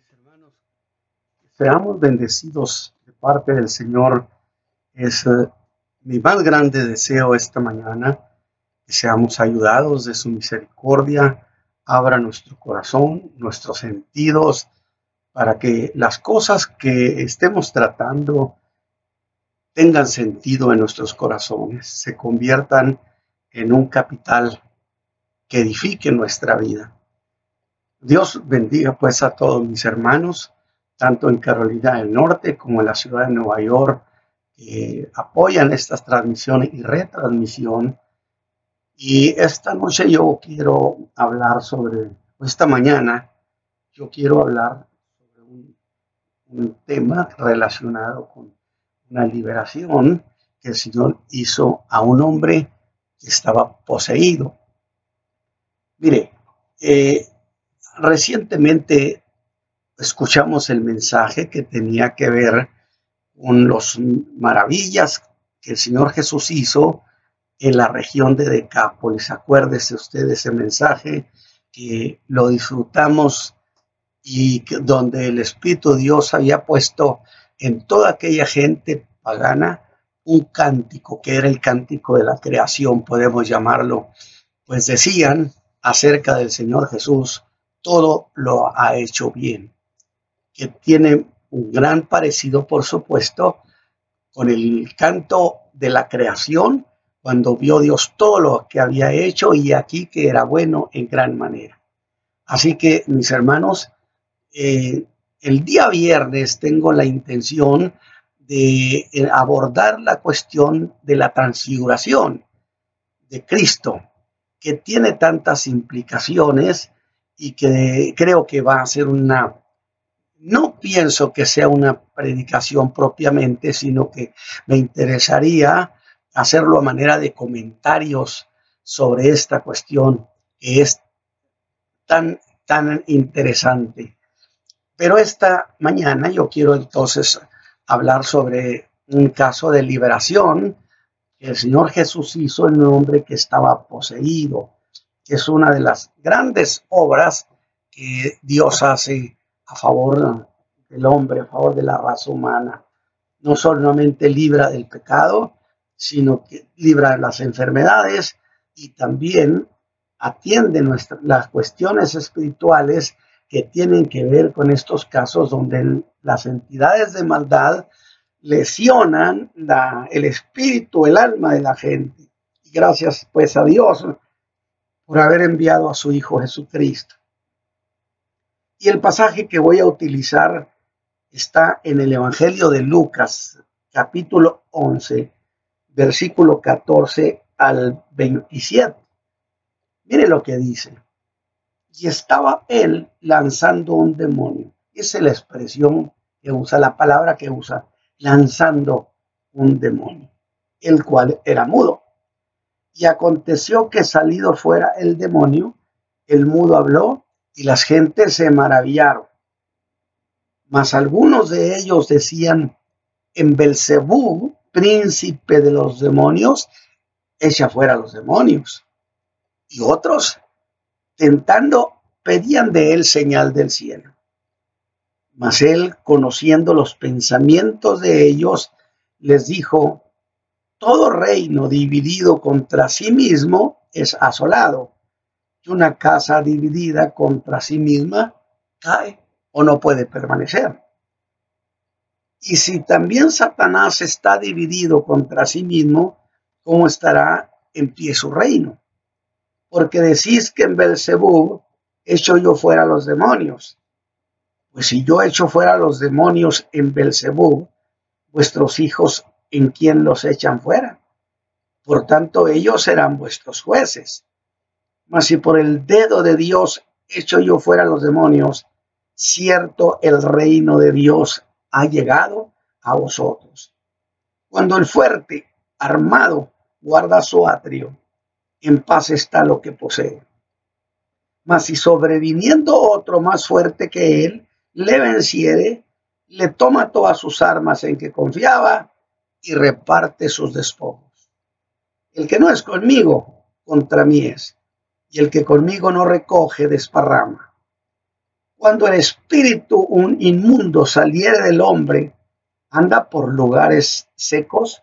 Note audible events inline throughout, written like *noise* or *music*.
mis hermanos, seamos bendecidos de parte del Señor. Es eh, mi más grande deseo esta mañana, que seamos ayudados de su misericordia, abra nuestro corazón, nuestros sentidos, para que las cosas que estemos tratando tengan sentido en nuestros corazones, se conviertan en un capital que edifique nuestra vida. Dios bendiga pues a todos mis hermanos, tanto en Carolina del Norte como en la ciudad de Nueva York, que apoyan estas transmisiones y retransmisión. Y esta noche yo quiero hablar sobre, esta mañana, yo quiero hablar sobre un, un tema relacionado con una liberación que el Señor hizo a un hombre que estaba poseído. Mire, eh, recientemente escuchamos el mensaje que tenía que ver con las maravillas que el Señor Jesús hizo en la región de Decápolis. Acuérdese usted de ese mensaje que lo disfrutamos y donde el Espíritu Dios había puesto en toda aquella gente pagana un cántico, que era el cántico de la creación, podemos llamarlo, pues decían acerca del Señor Jesús, todo lo ha hecho bien, que tiene un gran parecido, por supuesto, con el canto de la creación, cuando vio Dios todo lo que había hecho y aquí que era bueno en gran manera. Así que, mis hermanos, eh, el día viernes tengo la intención de eh, abordar la cuestión de la transfiguración de Cristo, que tiene tantas implicaciones y que creo que va a ser una, no pienso que sea una predicación propiamente, sino que me interesaría hacerlo a manera de comentarios sobre esta cuestión que es tan, tan interesante. Pero esta mañana yo quiero entonces hablar sobre un caso de liberación que el Señor Jesús hizo en un hombre que estaba poseído es una de las grandes obras que Dios hace a favor del hombre, a favor de la raza humana. No solamente libra del pecado, sino que libra las enfermedades y también atiende las cuestiones espirituales que tienen que ver con estos casos donde las entidades de maldad lesionan el espíritu, el alma de la gente. Y gracias pues a Dios por haber enviado a su Hijo Jesucristo. Y el pasaje que voy a utilizar está en el Evangelio de Lucas, capítulo 11, versículo 14 al 27. Mire lo que dice. Y estaba él lanzando un demonio. Esa es la expresión que usa, la palabra que usa, lanzando un demonio, el cual era mudo. Y aconteció que salido fuera el demonio, el mudo habló y las gentes se maravillaron. Mas algunos de ellos decían, en Belcebú, príncipe de los demonios, echa fuera los demonios. Y otros, tentando, pedían de él señal del cielo. Mas él, conociendo los pensamientos de ellos, les dijo, todo reino dividido contra sí mismo es asolado. Y una casa dividida contra sí misma cae o no puede permanecer. Y si también Satanás está dividido contra sí mismo, ¿cómo estará en pie su reino? Porque decís que en Belcebú echo yo fuera los demonios. Pues si yo echo fuera los demonios en Belcebú, vuestros hijos en quien los echan fuera. Por tanto, ellos serán vuestros jueces. Mas si por el dedo de Dios echo yo fuera los demonios, cierto el reino de Dios ha llegado a vosotros. Cuando el fuerte, armado, guarda su atrio, en paz está lo que posee. Mas si sobreviniendo otro más fuerte que él, le venciere, le toma todas sus armas en que confiaba y reparte sus despojos. El que no es conmigo, contra mí es, y el que conmigo no recoge, desparrama. Cuando el espíritu un inmundo saliere del hombre, anda por lugares secos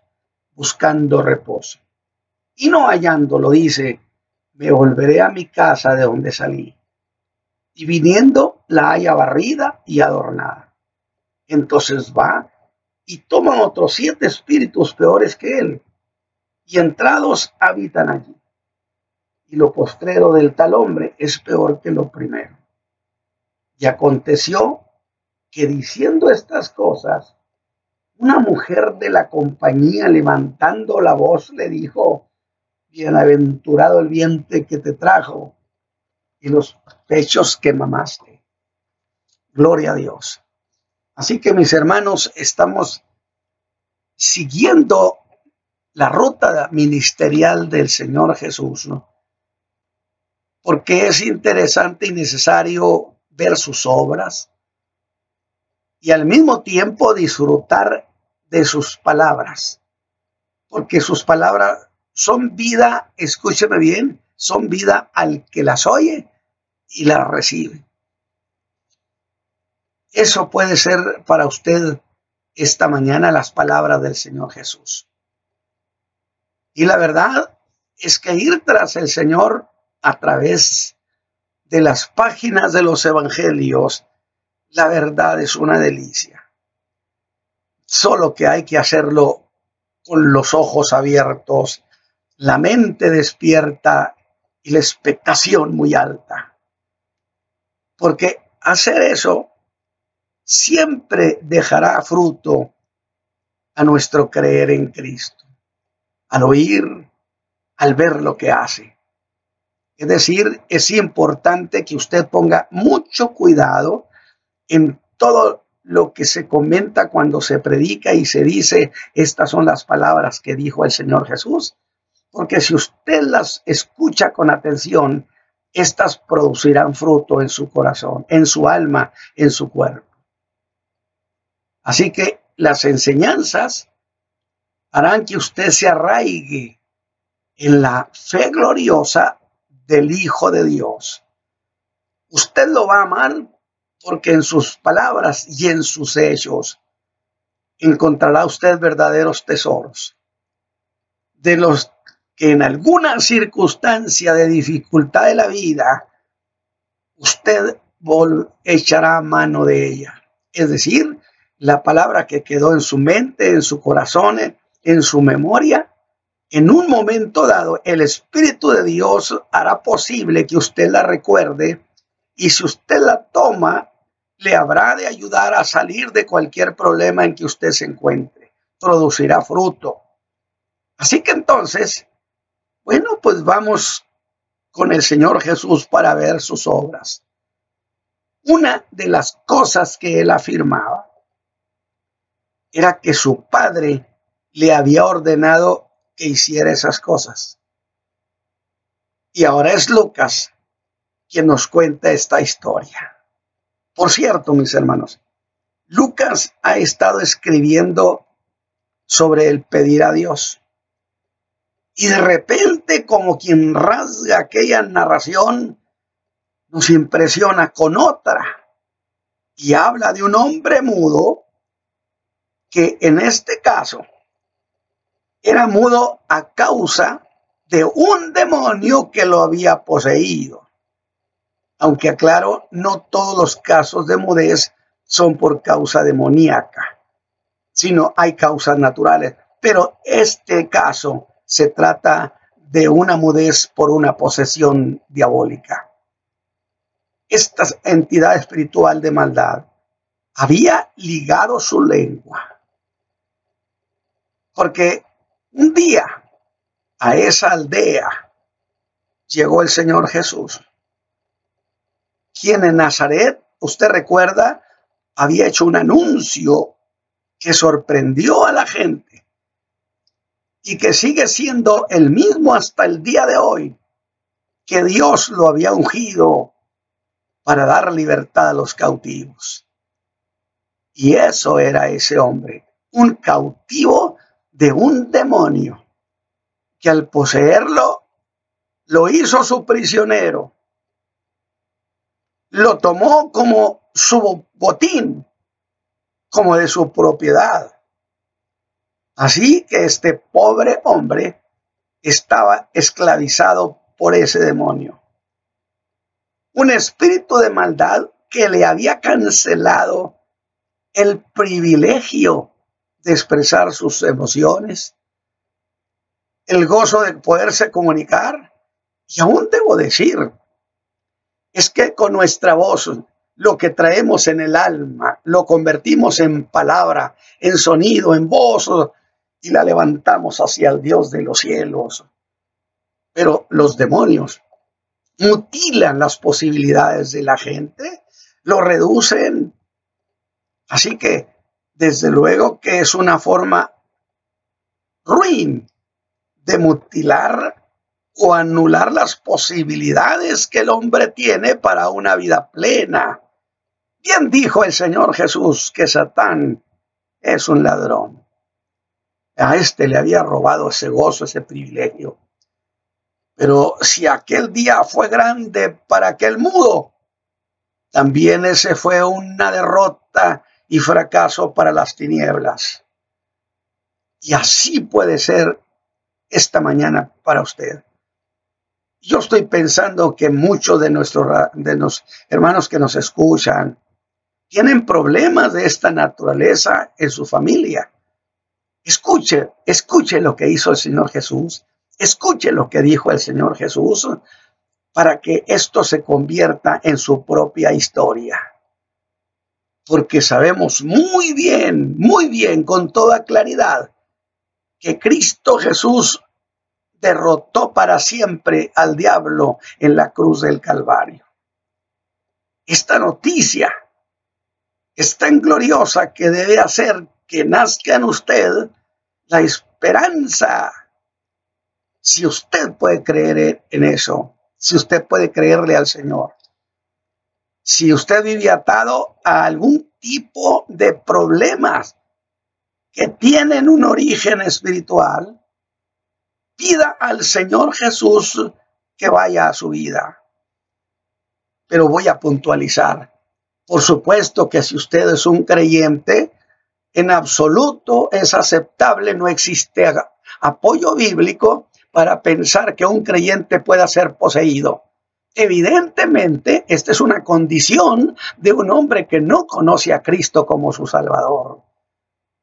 buscando reposo. Y no hallándolo, dice, me volveré a mi casa de donde salí. Y viniendo, la haya barrida y adornada. Entonces va y toma otros siete espíritus peores que él, y entrados habitan allí. Y lo postrero del tal hombre es peor que lo primero. Y aconteció que diciendo estas cosas, una mujer de la compañía levantando la voz le dijo, bienaventurado el vientre que te trajo y los pechos que mamaste. Gloria a Dios. Así que mis hermanos, estamos siguiendo la ruta ministerial del Señor Jesús, ¿no? Porque es interesante y necesario ver sus obras y al mismo tiempo disfrutar de sus palabras, porque sus palabras son vida, escúcheme bien, son vida al que las oye y las recibe. Eso puede ser para usted esta mañana las palabras del Señor Jesús. Y la verdad es que ir tras el Señor a través de las páginas de los evangelios, la verdad es una delicia solo que hay que hacerlo con los ojos abiertos, la mente despierta y la expectación muy alta. Porque hacer eso siempre dejará fruto a nuestro creer en Cristo, al oír, al ver lo que hace. Es decir, es importante que usted ponga mucho cuidado en todo lo que se comenta cuando se predica y se dice, estas son las palabras que dijo el Señor Jesús. Porque si usted las escucha con atención, estas producirán fruto en su corazón, en su alma, en su cuerpo. Así que las enseñanzas harán que usted se arraigue en la fe gloriosa del Hijo de Dios. Usted lo va a amar porque en sus palabras y en sus hechos encontrará usted verdaderos tesoros, de los que en alguna circunstancia de dificultad de la vida usted echará mano de ella. Es decir, la palabra que quedó en su mente, en su corazón, en su memoria, en un momento dado, el Espíritu de Dios hará posible que usted la recuerde y si usted la toma le habrá de ayudar a salir de cualquier problema en que usted se encuentre. Producirá fruto. Así que entonces, bueno, pues vamos con el Señor Jesús para ver sus obras. Una de las cosas que él afirmaba era que su padre le había ordenado que hiciera esas cosas. Y ahora es Lucas quien nos cuenta esta historia. Por cierto, mis hermanos, Lucas ha estado escribiendo sobre el pedir a Dios. Y de repente, como quien rasga aquella narración, nos impresiona con otra. Y habla de un hombre mudo que en este caso era mudo a causa de un demonio que lo había poseído aunque aclaro, no todos los casos de mudez son por causa demoníaca, sino hay causas naturales. Pero este caso se trata de una mudez por una posesión diabólica. Esta entidad espiritual de maldad había ligado su lengua. Porque un día a esa aldea llegó el Señor Jesús quien en Nazaret, usted recuerda, había hecho un anuncio que sorprendió a la gente y que sigue siendo el mismo hasta el día de hoy, que Dios lo había ungido para dar libertad a los cautivos. Y eso era ese hombre, un cautivo de un demonio, que al poseerlo lo hizo su prisionero lo tomó como su botín, como de su propiedad. Así que este pobre hombre estaba esclavizado por ese demonio. Un espíritu de maldad que le había cancelado el privilegio de expresar sus emociones, el gozo de poderse comunicar. Y aún debo decir, es que con nuestra voz, lo que traemos en el alma, lo convertimos en palabra, en sonido, en voz, y la levantamos hacia el Dios de los cielos. Pero los demonios mutilan las posibilidades de la gente, lo reducen. Así que, desde luego que es una forma ruin de mutilar o anular las posibilidades que el hombre tiene para una vida plena. Bien dijo el Señor Jesús que Satán es un ladrón. A este le había robado ese gozo, ese privilegio. Pero si aquel día fue grande para aquel mudo, también ese fue una derrota y fracaso para las tinieblas. Y así puede ser esta mañana para usted. Yo estoy pensando que muchos de nuestros de hermanos que nos escuchan tienen problemas de esta naturaleza en su familia. Escuche, escuche lo que hizo el Señor Jesús. Escuche lo que dijo el Señor Jesús para que esto se convierta en su propia historia. Porque sabemos muy bien, muy bien, con toda claridad, que Cristo Jesús derrotó para siempre al diablo en la cruz del Calvario. Esta noticia es tan gloriosa que debe hacer que nazca en usted la esperanza. Si usted puede creer en eso, si usted puede creerle al Señor. Si usted vive atado a algún tipo de problemas que tienen un origen espiritual, pida al Señor Jesús que vaya a su vida. Pero voy a puntualizar. Por supuesto que si usted es un creyente, en absoluto es aceptable, no existe apoyo bíblico para pensar que un creyente pueda ser poseído. Evidentemente, esta es una condición de un hombre que no conoce a Cristo como su Salvador.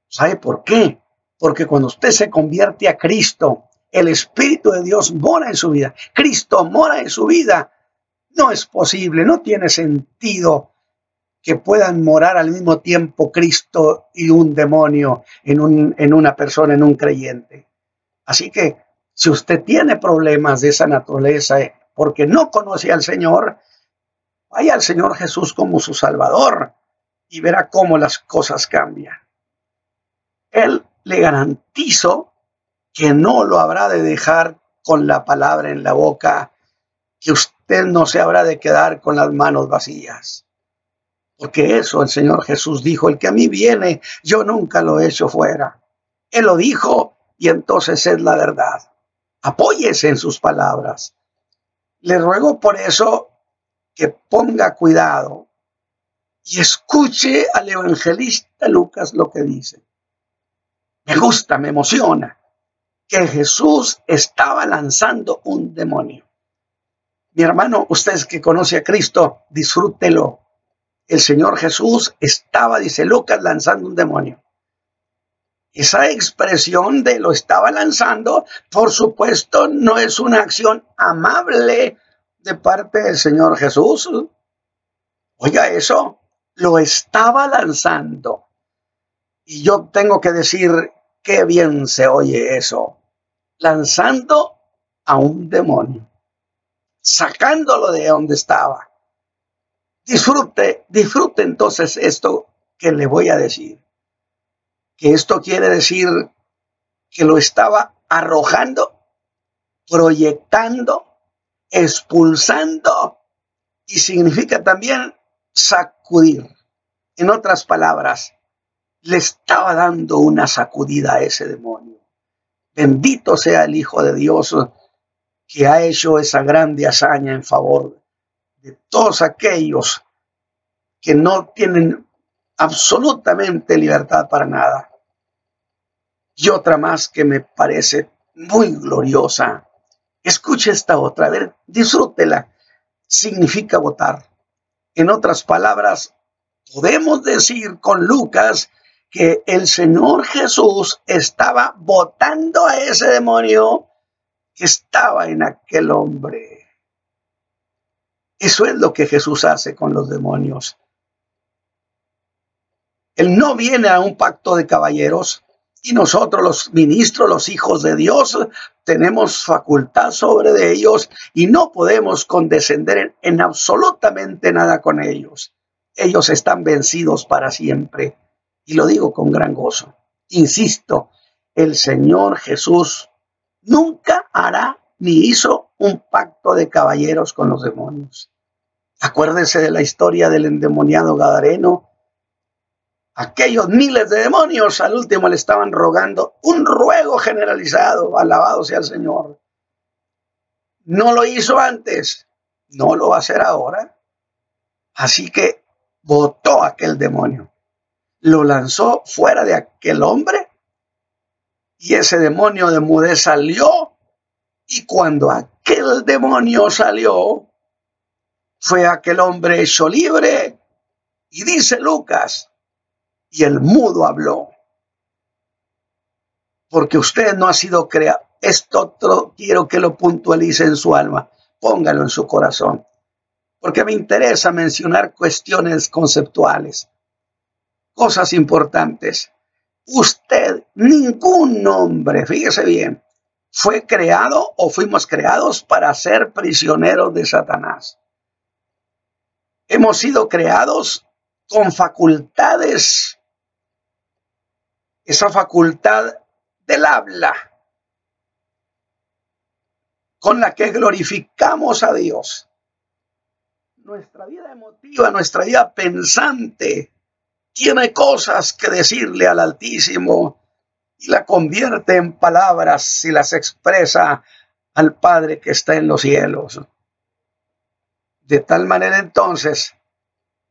¿Sabe por qué? Porque cuando usted se convierte a Cristo, el Espíritu de Dios mora en su vida. Cristo mora en su vida. No es posible, no tiene sentido que puedan morar al mismo tiempo Cristo y un demonio en, un, en una persona, en un creyente. Así que si usted tiene problemas de esa naturaleza porque no conoce al Señor, vaya al Señor Jesús como su Salvador y verá cómo las cosas cambian. Él le garantizo que no lo habrá de dejar con la palabra en la boca, que usted no se habrá de quedar con las manos vacías. Porque eso el Señor Jesús dijo, el que a mí viene, yo nunca lo he hecho fuera. Él lo dijo y entonces es la verdad. Apóyese en sus palabras. Le ruego por eso que ponga cuidado y escuche al evangelista Lucas lo que dice me gusta, me emociona, que Jesús estaba lanzando un demonio. Mi hermano, usted que conoce a Cristo, disfrútelo. El Señor Jesús estaba, dice Lucas, lanzando un demonio. Esa expresión de lo estaba lanzando, por supuesto, no es una acción amable de parte del Señor Jesús. Oiga eso, lo estaba lanzando. Y yo tengo que decir, qué bien se oye eso. Lanzando a un demonio, sacándolo de donde estaba. Disfrute, disfrute entonces esto que le voy a decir. Que esto quiere decir que lo estaba arrojando, proyectando, expulsando y significa también sacudir. En otras palabras, le estaba dando una sacudida a ese demonio. Bendito sea el Hijo de Dios que ha hecho esa grande hazaña en favor de todos aquellos que no tienen absolutamente libertad para nada. Y otra más que me parece muy gloriosa. Escuche esta otra, a ver, disfrútela. Significa votar. En otras palabras, podemos decir con Lucas que el Señor Jesús estaba votando a ese demonio que estaba en aquel hombre. Eso es lo que Jesús hace con los demonios. Él no viene a un pacto de caballeros y nosotros los ministros, los hijos de Dios, tenemos facultad sobre de ellos y no podemos condescender en, absolutamente nada con ellos. Ellos están vencidos para siempre. Y lo digo con gran gozo. Insisto, el Señor Jesús nunca hará ni hizo un pacto de caballeros con los demonios. Acuérdese de la historia del endemoniado Gadareno. Aquellos miles de demonios al último le estaban rogando un ruego generalizado, alabado sea el Señor. No lo hizo antes, no lo va a hacer ahora. Así que votó aquel demonio, lo lanzó fuera de aquel hombre y ese demonio de mudez salió. Y cuando aquel demonio salió, fue aquel hombre hecho libre. Y dice Lucas, y el mudo habló. Porque usted no ha sido creado. Esto quiero que lo puntualice en su alma. Póngalo en su corazón. Porque me interesa mencionar cuestiones conceptuales. Cosas importantes. Usted, ningún hombre, fíjese bien, fue creado o fuimos creados para ser prisioneros de Satanás. Hemos sido creados con facultades, esa facultad del habla, con la que glorificamos a Dios. Nuestra vida emotiva, nuestra vida pensante, tiene cosas que decirle al Altísimo y la convierte en palabras y las expresa al Padre que está en los cielos. De tal manera entonces,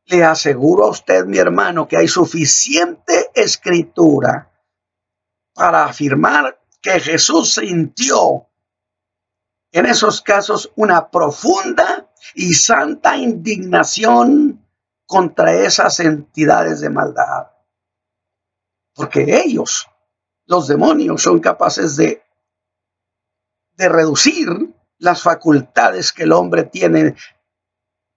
le aseguro a usted, mi hermano, que hay suficiente escritura para afirmar que Jesús sintió en esos casos una profunda y santa indignación contra esas entidades de maldad. Porque ellos, los demonios, son capaces de, de reducir las facultades que el hombre tiene.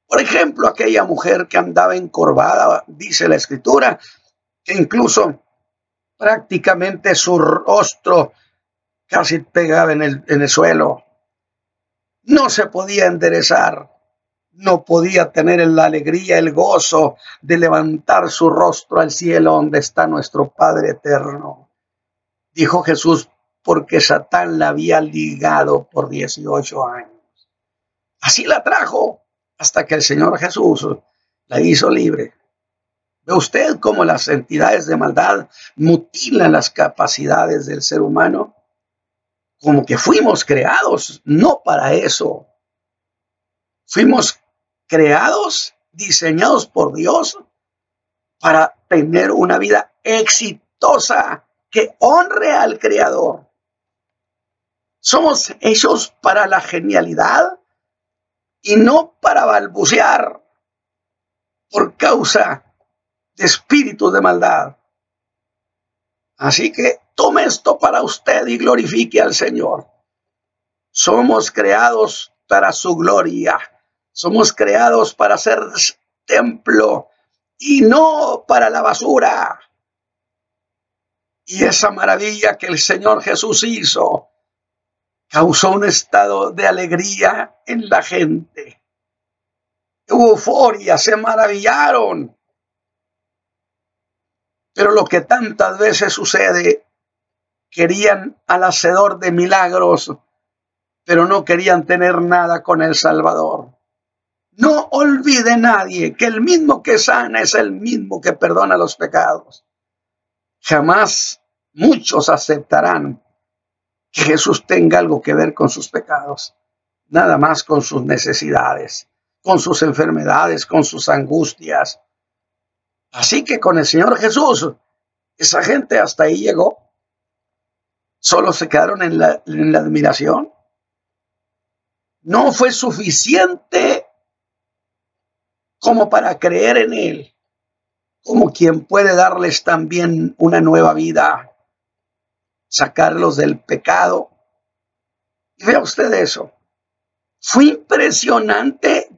Por ejemplo, aquella mujer que andaba encorvada, dice la escritura, que incluso prácticamente su rostro casi pegaba en el, suelo. No se podía enderezar no podía tener la alegría, el gozo de levantar su rostro al cielo donde está nuestro Padre eterno. Dijo Jesús, porque Satán la había ligado por 18 años. Así la trajo hasta que el Señor Jesús la hizo libre. ¿Ve usted cómo las entidades de maldad mutilan las capacidades del ser humano? Como que fuimos creados no para eso. Fuimos creados, diseñados por Dios para tener una vida exitosa que honre al Creador. Somos hechos para la genialidad y no para balbucear por causa de espíritus de maldad. Así que tome esto para usted y glorifique al Señor. Somos creados para su gloria somos creados para ser templo y no para la basura. Y esa maravilla que el Señor Jesús hizo causó un estado de alegría en la gente. Euforia, se maravillaron. Pero lo que tantas veces sucede, querían al hacedor de milagros, pero no querían tener nada con el Salvador. No olvide nadie que el mismo que sana es el mismo que perdona los pecados. Jamás muchos aceptarán que Jesús tenga algo que ver con sus pecados, nada más con sus necesidades, con sus enfermedades, con sus angustias. Así que con el Señor Jesús, esa gente hasta ahí llegó. Solo se quedaron en la, en la admiración. No fue suficiente como para creer en Él, como quien puede darles también una nueva vida, sacarlos del pecado. Vea usted eso. Fue impresionante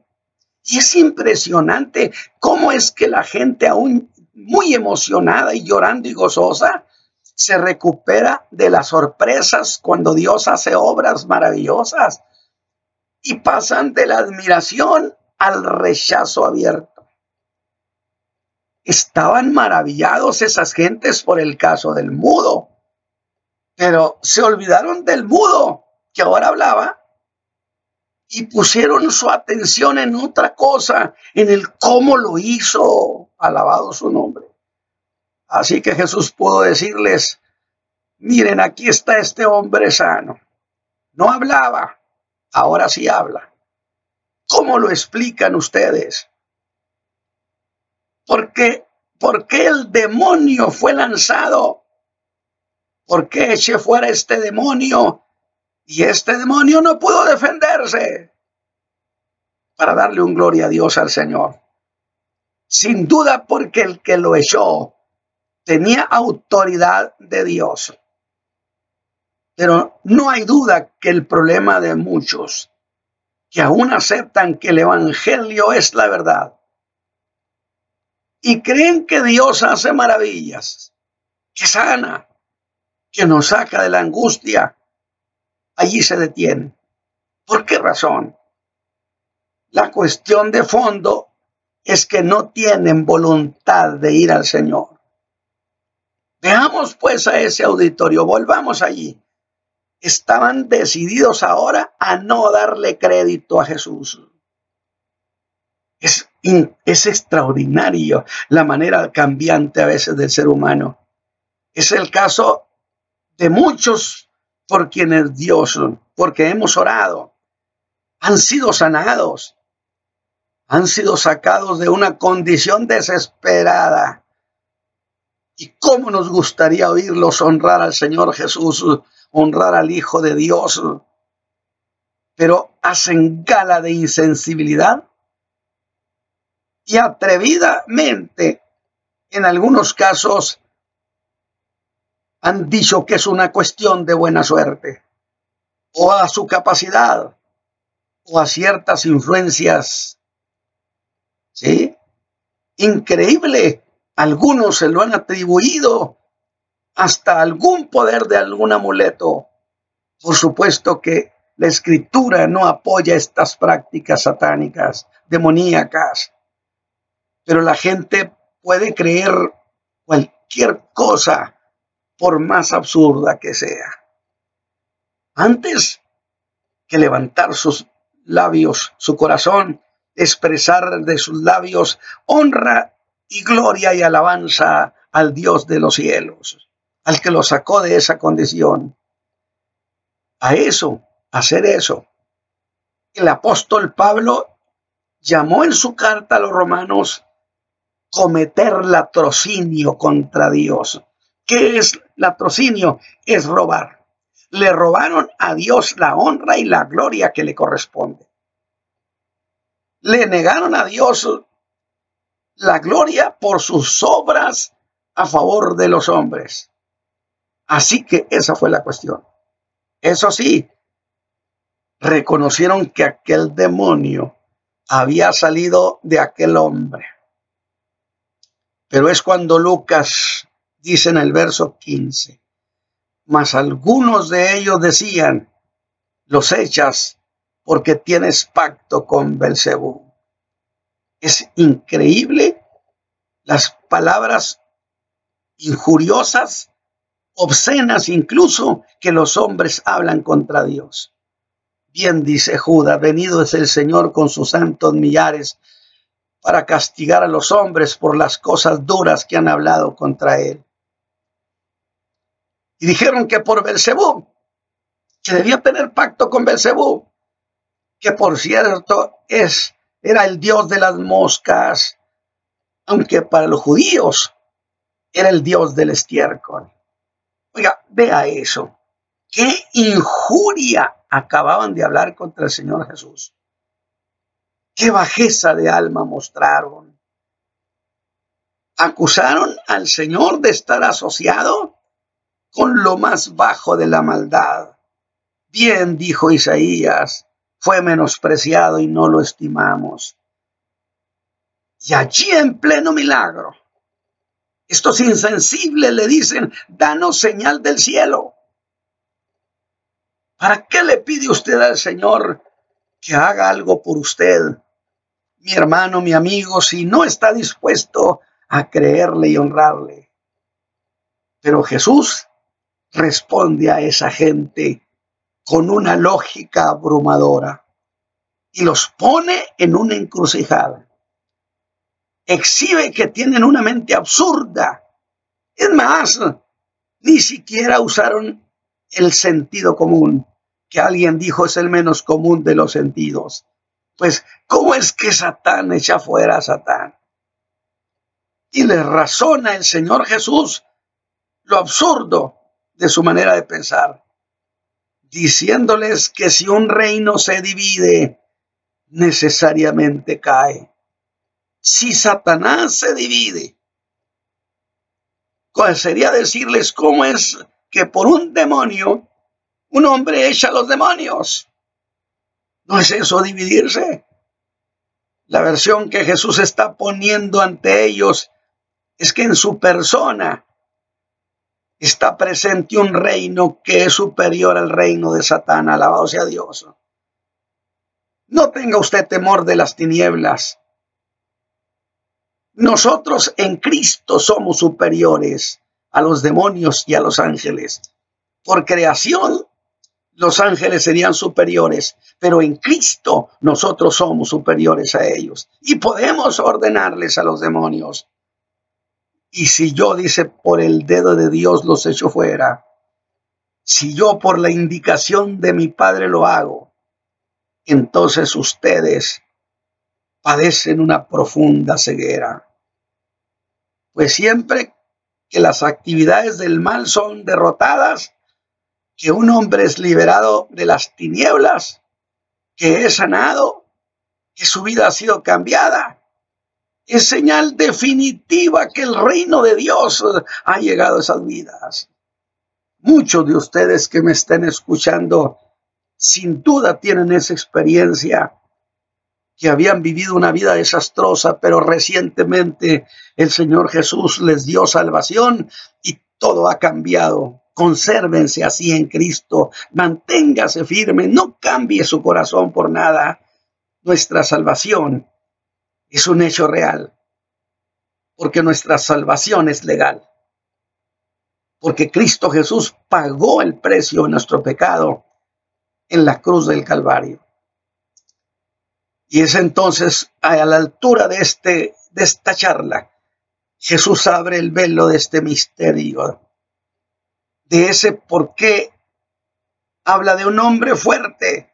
y es impresionante cómo es que la gente aún muy emocionada y llorando y gozosa se recupera de las sorpresas cuando Dios hace obras maravillosas y pasan de la admiración al rechazo abierto. Estaban maravillados esas gentes por el caso del mudo, pero se olvidaron del mudo que ahora hablaba y pusieron su atención en otra cosa, en el cómo lo hizo, alabado su nombre. Así que Jesús pudo decirles, miren, aquí está este hombre sano. No hablaba, ahora sí habla. ¿Cómo lo explican ustedes? ¿Por qué, ¿Por qué el demonio fue lanzado? ¿Por qué eché fuera este demonio y este demonio no pudo defenderse para darle un gloria a Dios al Señor. Sin duda porque el que lo echó tenía autoridad de Dios. Pero no hay duda que el problema de muchos que aún aceptan que el Evangelio es la verdad y creen que Dios hace maravillas, que sana, que nos saca de la angustia, allí se detiene. ¿Por qué razón? La cuestión de fondo es que no tienen voluntad de ir al Señor. Veamos pues a ese auditorio, volvamos allí. Estaban decididos ahora a no darle crédito a Jesús. Es, es extraordinario la manera cambiante a veces del ser humano. Es el caso de muchos por quienes Dios, porque hemos orado, han sido sanados, han sido sacados de una condición desesperada. ¿Y cómo nos gustaría oírlos honrar al Señor Jesús, honrar al Hijo de Dios? Pero hacen gala de insensibilidad y atrevidamente, en algunos casos, han dicho que es una cuestión de buena suerte, o a su capacidad, o a ciertas influencias. ¿Sí? Increíble. Algunos se lo han atribuido hasta algún poder de algún amuleto. Por supuesto que la escritura no apoya estas prácticas satánicas, demoníacas, pero la gente puede creer cualquier cosa por más absurda que sea. Antes que levantar sus labios, su corazón, expresar de sus labios honra y gloria y alabanza al Dios de los cielos, al que lo sacó de esa condición. A eso, hacer eso. El apóstol Pablo llamó en su carta a los romanos cometer latrocinio contra Dios. ¿Qué es latrocinio? Es robar. Le robaron a Dios la honra y la gloria que le corresponde. Le negaron a Dios la gloria por sus obras a favor de los hombres. Así que esa fue la cuestión. Eso sí, reconocieron que aquel demonio había salido de aquel hombre. Pero es cuando Lucas dice en el verso 15, mas algunos de ellos decían, los echas porque tienes pacto con Belcebú. Es increíble las palabras injuriosas, obscenas incluso, que los hombres hablan contra Dios. Bien dice Judas, venido es el Señor con sus santos millares para castigar a los hombres por las cosas duras que han hablado contra él. Y dijeron que por Belcebú, que debía tener pacto con Belcebú, que por cierto es era el dios de las moscas, aunque para los judíos era el dios del estiércol. Oiga, vea eso. Qué injuria acababan de hablar contra el Señor Jesús. Qué bajeza de alma mostraron. Acusaron al Señor de estar asociado con lo más bajo de la maldad. Bien, dijo Isaías, fue menospreciado y no lo estimamos. Y allí en pleno milagro, estos insensibles le dicen, danos señal del cielo. ¿Para qué le pide usted al Señor que haga algo por usted? Mi hermano, mi amigo, si no está dispuesto a creerle y honrarle. Pero Jesús responde a esa gente con una lógica abrumadora y los pone en una encrucijada. Exhibe que tienen una mente absurda. Es más, ni siquiera usaron el sentido común, que alguien dijo es el menos común de los sentidos. Pues, ¿cómo es que Satán echa fuera a Satán? Y le razona el Señor Jesús lo absurdo de su manera de pensar, diciéndoles que si un reino se divide, necesariamente cae. Si Satanás se divide, ¿cuál sería decirles cómo es que por un demonio un hombre echa a los demonios? ¿No es eso dividirse? La versión que Jesús está poniendo ante ellos es que en su persona está presente un reino que es superior al reino de Satán. Alabado sea Dios. No tenga usted temor de las tinieblas. Nosotros en Cristo somos superiores a los demonios y a los ángeles. Por creación, los ángeles serían superiores, pero en Cristo nosotros somos superiores a ellos y podemos ordenarles a los demonios. Y si yo, dice, por el dedo de Dios los echo fuera, si yo por la indicación de mi Padre lo hago, entonces ustedes padecen una profunda ceguera. Pues siempre que las actividades del mal son derrotadas, que un hombre es liberado de las tinieblas, que es sanado, que su vida ha sido cambiada, es señal definitiva que el reino de Dios ha llegado a esas vidas. Muchos de ustedes que me estén escuchando, sin duda tienen esa experiencia, que habían vivido una vida desastrosa, pero recientemente el Señor Jesús les dio salvación y todo ha cambiado. Consérvense así en Cristo, manténgase firme, no cambie su corazón por nada. Nuestra salvación es un hecho real, porque nuestra salvación es legal, porque Cristo Jesús pagó el precio de nuestro pecado en la cruz del Calvario. Y es entonces a la altura de, este, de esta charla, Jesús abre el velo de este misterio, de ese por qué habla de un hombre fuerte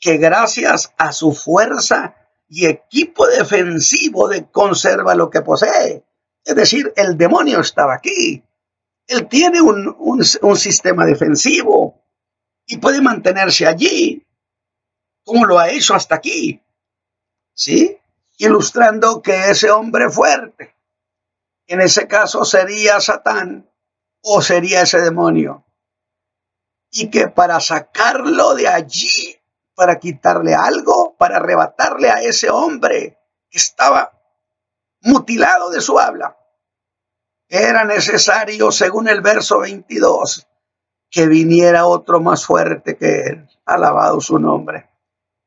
que gracias a su fuerza y equipo defensivo de conserva lo que posee. Es decir, el demonio estaba aquí. Él tiene un, un sistema defensivo y puede mantenerse allí, como lo ha hecho hasta aquí. ¿Sí? Ilustrando que ese hombre fuerte, en ese caso sería Satán o sería ese demonio. Y que para sacarlo de allí para quitarle algo, para arrebatarle a ese hombre que estaba mutilado de su habla. Era necesario, según el verso 22, que viniera otro más fuerte que él, alabado su nombre.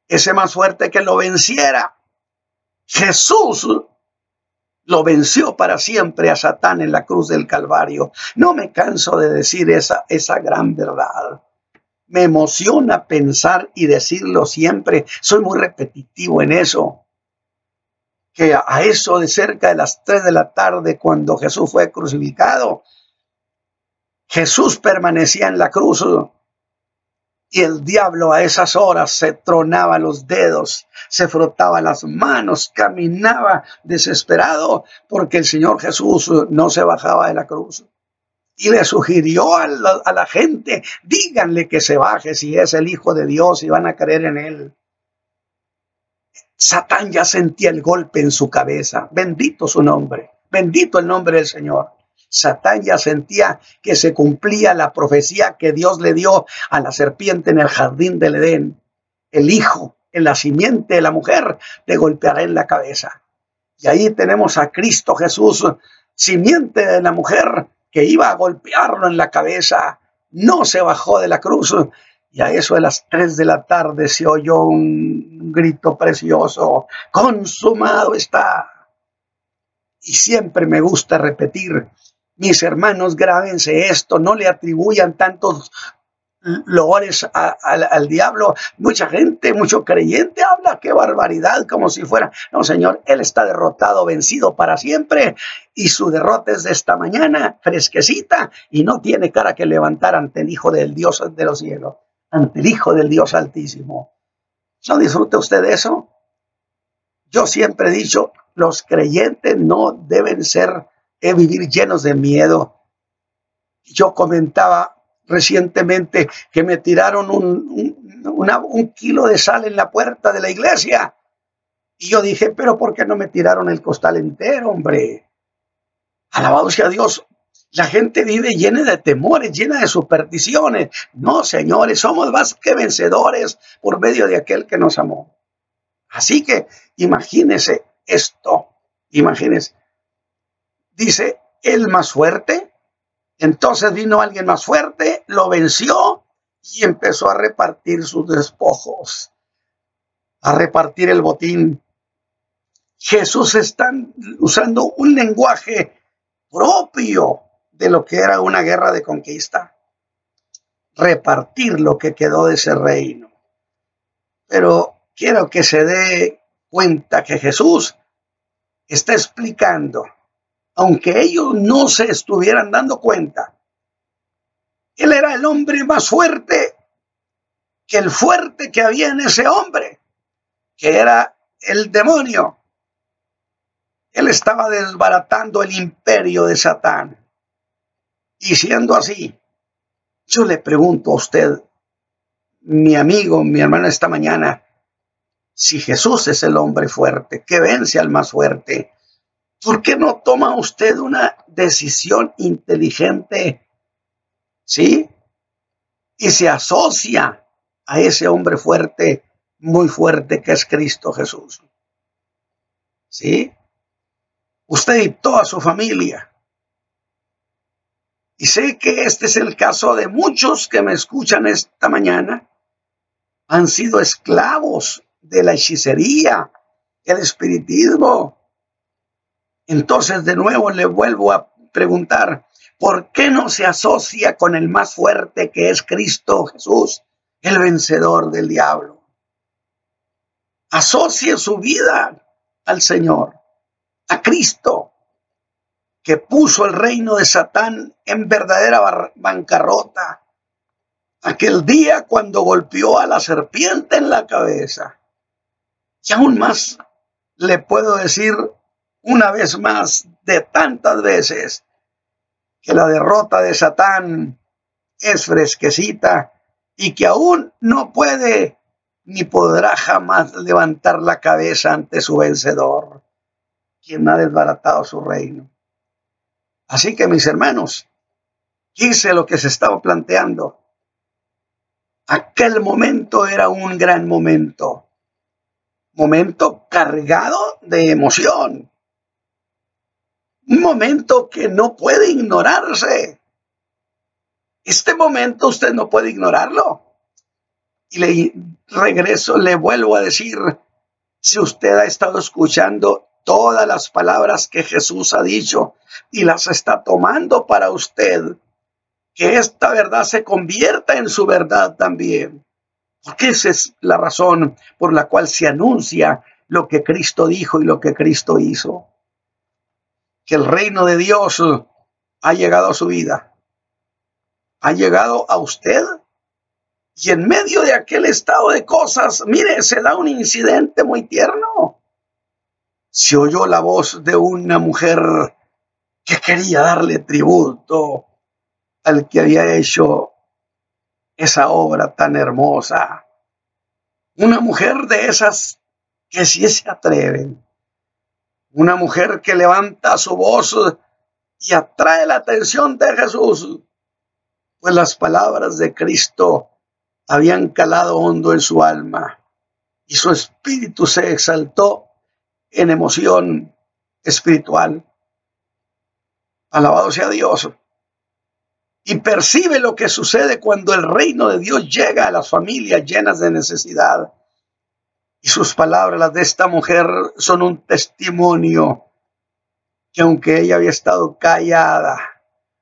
Ese más fuerte que lo venciera. Jesús lo venció para siempre a Satán en la cruz del Calvario. No me canso de decir esa, esa gran verdad. Me emociona pensar y decirlo siempre. Soy muy repetitivo en eso. Que a eso de cerca de las 3 de la tarde, cuando Jesús fue crucificado, Jesús permanecía en la cruz Y el diablo a esas horas se tronaba los dedos, se frotaba las manos, caminaba desesperado porque el Señor Jesús no se bajaba de la cruz. Y le sugirió a la, gente, díganle que se baje si es el Hijo de Dios y van a creer en él. Satán ya sentía el golpe en su cabeza. Bendito su nombre. Bendito el nombre del Señor. Satán ya sentía que se cumplía la profecía que Dios le dio a la serpiente en el jardín del Edén. El hijo, en la simiente de la mujer, te golpeará en la cabeza. Y ahí tenemos a Cristo Jesús, simiente de la mujer, que iba a golpearlo en la cabeza. No se bajó de la cruz. Y a eso de las tres de la tarde se oyó un grito precioso. Consumado está. Y siempre me gusta repetir mis hermanos, grábense esto, no le atribuyan tantos loores al diablo. Mucha gente, mucho creyente habla, qué barbaridad, como si fuera, no señor, él está derrotado, vencido para siempre y su derrota es de esta mañana, fresquecita, y no tiene cara que levantar ante el Hijo del Dios de los cielos, ante el Hijo del Dios Altísimo. ¿No disfruta usted de eso? Yo siempre he dicho, los creyentes no deben ser vivir llenos de miedo. Yo comentaba recientemente que me tiraron un, un kilo de sal en la puerta de la iglesia. Y yo dije, pero ¿por qué no me tiraron el costal entero, hombre? Alabado sea Dios. La gente vive llena de temores, llena de supersticiones. No, señores, somos más que vencedores por medio de aquel que nos amó. Así que imagínese esto, imagínese dice, el más fuerte. Entonces vino alguien más fuerte, lo venció y empezó a repartir sus despojos, a repartir el botín. Jesús está usando un lenguaje propio de lo que era una guerra de conquista. Repartir lo que quedó de ese reino. Pero quiero que se dé cuenta que Jesús está explicando aunque ellos no se estuvieran dando cuenta. Él era el hombre más fuerte que el fuerte que había en ese hombre, que era el demonio. Él estaba desbaratando el imperio de Satán. Y siendo así, yo le pregunto a usted, mi amigo, mi hermano, esta mañana, si Jesús es el hombre fuerte, que vence al más fuerte, ¿Por qué no toma usted una decisión inteligente? ¿Sí? Y se asocia a ese hombre fuerte, muy fuerte que es Cristo Jesús. ¿Sí? Usted y toda su familia. Y sé que este es el caso de muchos que me escuchan esta mañana. Han sido esclavos de la hechicería, el espiritismo, entonces de nuevo le vuelvo a preguntar, ¿por qué no se asocia con el más fuerte que es Cristo Jesús, el vencedor del diablo? Asocie su vida al Señor, a Cristo, que puso el reino de Satán en verdadera bancarrota. Aquel día cuando golpeó a la serpiente en la cabeza. Y aún más le puedo decir una vez más de tantas veces que la derrota de Satán es fresquecita y que aún no puede ni podrá jamás levantar la cabeza ante su vencedor, quien ha desbaratado su reino. Así que mis hermanos, quise lo que se estaba planteando. Aquel momento era un gran momento, momento cargado de emoción, un momento que no puede ignorarse. Este momento usted no puede ignorarlo. Y le regreso, le vuelvo a decir, si usted ha estado escuchando todas las palabras que Jesús ha dicho y las está tomando para usted, que esta verdad se convierta en su verdad también. Porque esa es la razón por la cual se anuncia lo que Cristo dijo y lo que Cristo hizo que el reino de Dios ha llegado a su vida. ¿Ha llegado a usted? Y en medio de aquel estado de cosas, mire, se da un incidente muy tierno. Se oyó la voz de una mujer que quería darle tributo al que había hecho esa obra tan hermosa. Una mujer de esas que sí se atreven. Una mujer que levanta su voz y atrae la atención de Jesús. Pues las palabras de Cristo habían calado hondo en su alma y su espíritu se exaltó en emoción espiritual. Alabado sea Dios. Y percibe lo que sucede cuando el reino de Dios llega a las familias llenas de necesidad. Y sus palabras, las de esta mujer, son un testimonio que aunque ella había estado callada,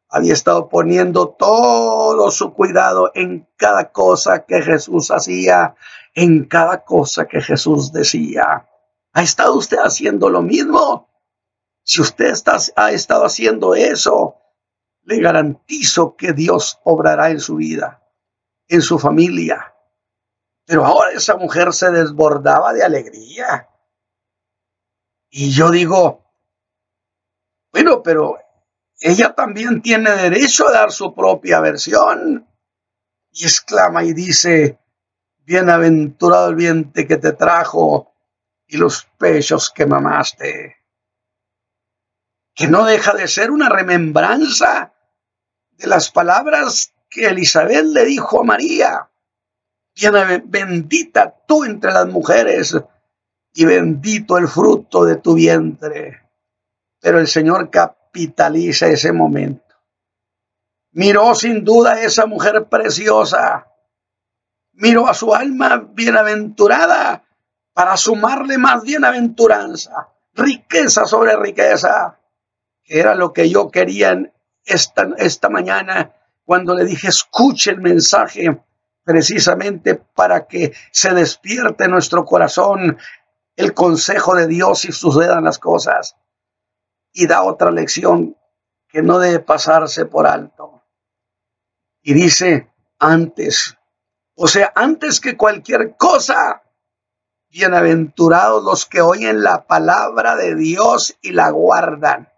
había estado poniendo todo su cuidado en cada cosa que Jesús hacía, en cada cosa que Jesús decía. ¿Ha estado usted haciendo lo mismo? Si usted está, ha estado haciendo eso, le garantizo que Dios obrará en su vida, en su familia. Pero ahora esa mujer se desbordaba de alegría. Y yo digo, bueno, pero ella también tiene derecho a dar su propia versión. Y exclama y dice, bienaventurado el vientre que te trajo y los pechos que mamaste que no deja de ser una remembranza de las palabras que Elizabeth le dijo a María. Bendita tú entre las mujeres y bendito el fruto de tu vientre. Pero el Señor capitaliza ese momento. Miró sin duda a esa mujer preciosa. Miró a su alma bienaventurada para sumarle más bienaventuranza, riqueza sobre riqueza era lo que yo quería esta, esta mañana cuando le dije, escuche el mensaje precisamente para que se despierte nuestro corazón el consejo de Dios y sucedan las cosas. Y da otra lección que no debe pasarse por alto. Y dice, antes, o sea, antes que cualquier cosa, bienaventurados los que oyen la palabra de Dios y la guardan.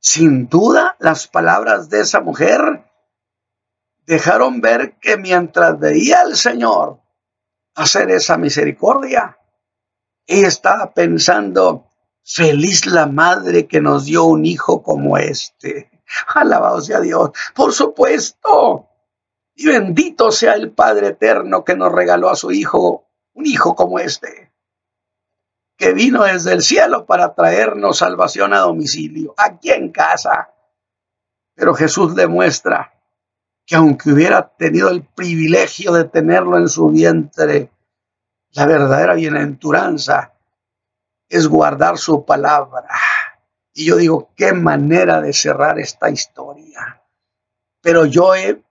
Sin duda, las palabras de esa mujer dejaron ver que mientras veía al Señor hacer esa misericordia, ella estaba pensando, feliz la madre que nos dio un hijo como este. *laughs* Alabado sea Dios, por supuesto. Y bendito sea el Padre eterno que nos regaló a su hijo, un hijo como este que vino desde el cielo para traernos salvación a domicilio, aquí en casa. Pero Jesús demuestra que aunque hubiera tenido el privilegio de tenerlo en su vientre, la verdadera bienaventuranza es guardar su palabra. Y yo digo, qué manera de cerrar esta historia. Pero yo he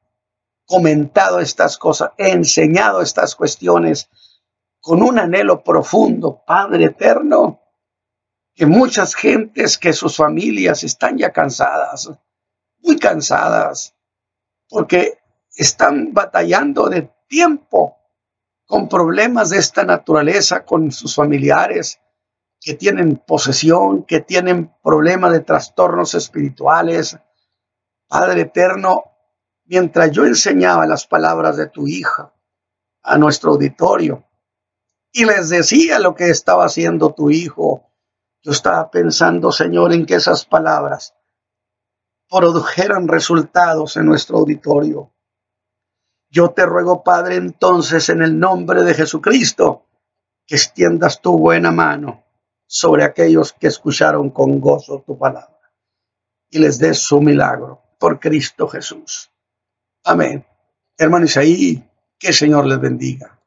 comentado estas cosas, he enseñado estas cuestiones con un anhelo profundo, Padre eterno, que muchas gentes, que sus familias están ya cansadas, muy cansadas, porque están batallando de tiempo con problemas de esta naturaleza, con sus familiares que tienen posesión, que tienen problemas de trastornos espirituales. Padre eterno, mientras yo enseñaba las palabras de tu hija a nuestro auditorio, y les decía lo que estaba haciendo tu hijo. Yo estaba pensando, Señor, en que esas palabras produjeran resultados en nuestro auditorio. Yo te ruego, Padre, entonces, en el nombre de Jesucristo, que extiendas tu buena mano sobre aquellos que escucharon con gozo tu palabra y les des su milagro por Cristo Jesús. Amén. Hermanos, ahí que el Señor les bendiga.